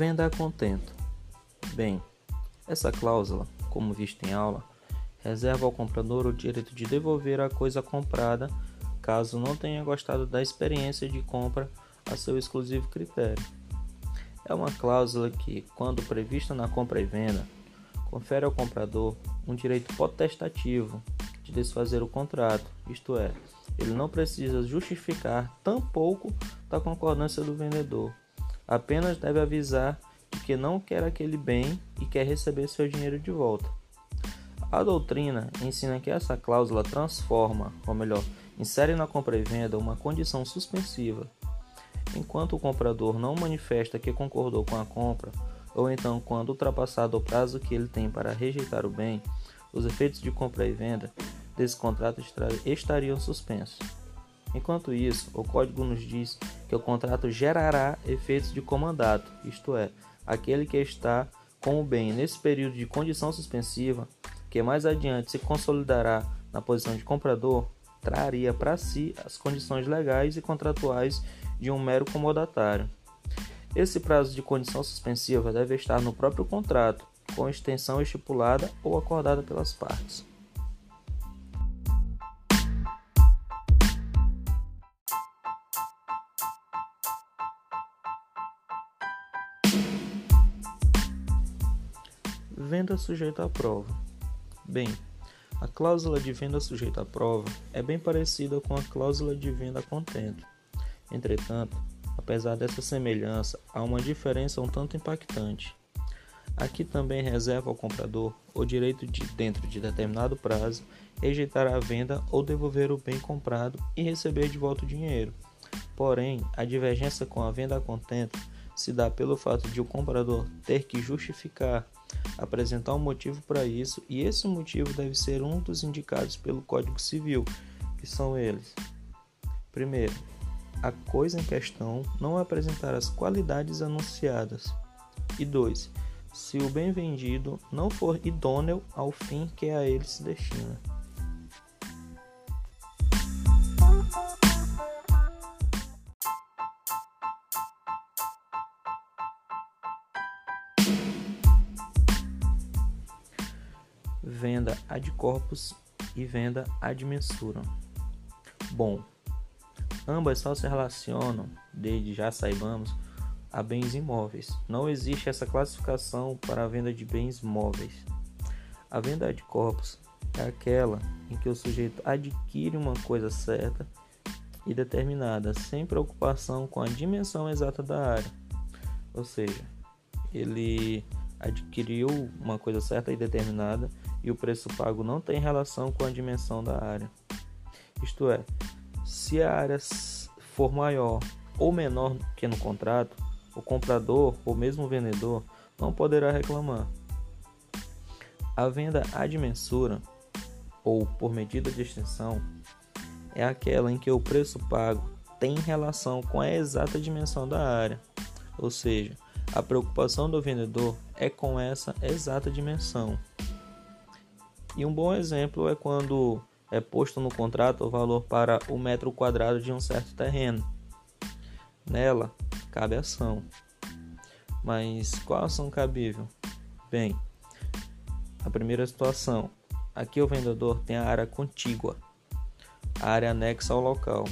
Venda a contento. Bem, essa cláusula, como visto em aula, reserva ao comprador o direito de devolver a coisa comprada caso não tenha gostado da experiência de compra a seu exclusivo critério. É uma cláusula que, quando prevista na compra e venda, confere ao comprador um direito potestativo de desfazer o contrato, isto é, ele não precisa justificar tampouco da concordância do vendedor, apenas deve avisar que não quer aquele bem e quer receber seu dinheiro de volta. A doutrina ensina que essa cláusula transforma, ou melhor, insere na compra e venda uma condição suspensiva. Enquanto o comprador não manifesta que concordou com a compra, ou então quando ultrapassado o prazo que ele tem para rejeitar o bem, os efeitos de compra e venda desse contrato estariam suspensos. Enquanto isso, o código nos diz que o contrato gerará efeitos de comandato, isto é, aquele que está com o bem nesse período de condição suspensiva, que mais adiante se consolidará na posição de comprador, traria para si as condições legais e contratuais de um mero comodatário. Esse prazo de condição suspensiva deve estar no próprio contrato, com extensão estipulada ou acordada pelas partes. Venda sujeita à prova. Bem, a cláusula de venda sujeita à prova é bem parecida com a cláusula de venda contento. Entretanto, apesar dessa semelhança, há uma diferença um tanto impactante. Aqui também reserva ao comprador o direito de, dentro de determinado prazo, rejeitar a venda ou devolver o bem comprado e receber de volta o dinheiro. Porém, a divergência com a venda a se dá pelo fato de o comprador ter que justificar, apresentar um motivo para isso, e esse motivo deve ser um dos indicados pelo Código Civil, que são eles: primeiro, a coisa em questão não apresentar as qualidades anunciadas, e dois, se o bem vendido não for idôneo ao fim que a ele se destina. Venda ad corpus e venda ad mensura. Bom, ambas só se relacionam, desde já saibamos, a bens imóveis. Não existe essa classificação para a venda de bens móveis. A venda de corpos é aquela em que o sujeito adquire uma coisa certa e determinada, sem preocupação com a dimensão exata da área. Ou seja, ele adquiriu uma coisa certa e determinada e o preço pago não tem relação com a dimensão da área. Isto é, se a área for maior ou menor que no contrato, o comprador ou mesmo o vendedor não poderá reclamar. A venda ad mensura ou por medida de extensão é aquela em que o preço pago tem relação com a exata dimensão da área, ou seja, a preocupação do vendedor é com essa exata dimensão. E um bom exemplo é quando é posto no contrato o valor para o metro quadrado de um certo terreno. Nela, cabe ação. Mas qual ação cabível? Bem, a primeira situação. Aqui o vendedor tem a área contígua, a área anexa ao local.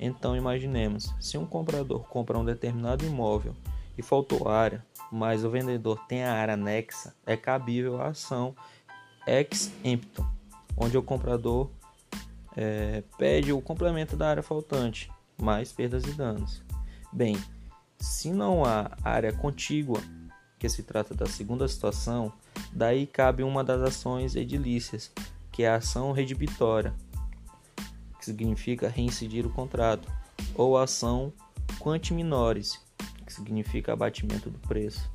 Então imaginemos, se um comprador compra um determinado imóvel e faltou área, mas o vendedor tem a área anexa, é cabível a ação ex emptor, onde o comprador é, pede o complemento da área faltante, mais perdas e danos. Bem, se não há área contígua, que se trata da segunda situação, daí cabe uma das ações edilícias, que é a ação redibitória, que significa reincidir o contrato, ou ação quanti minores, que significa abatimento do preço.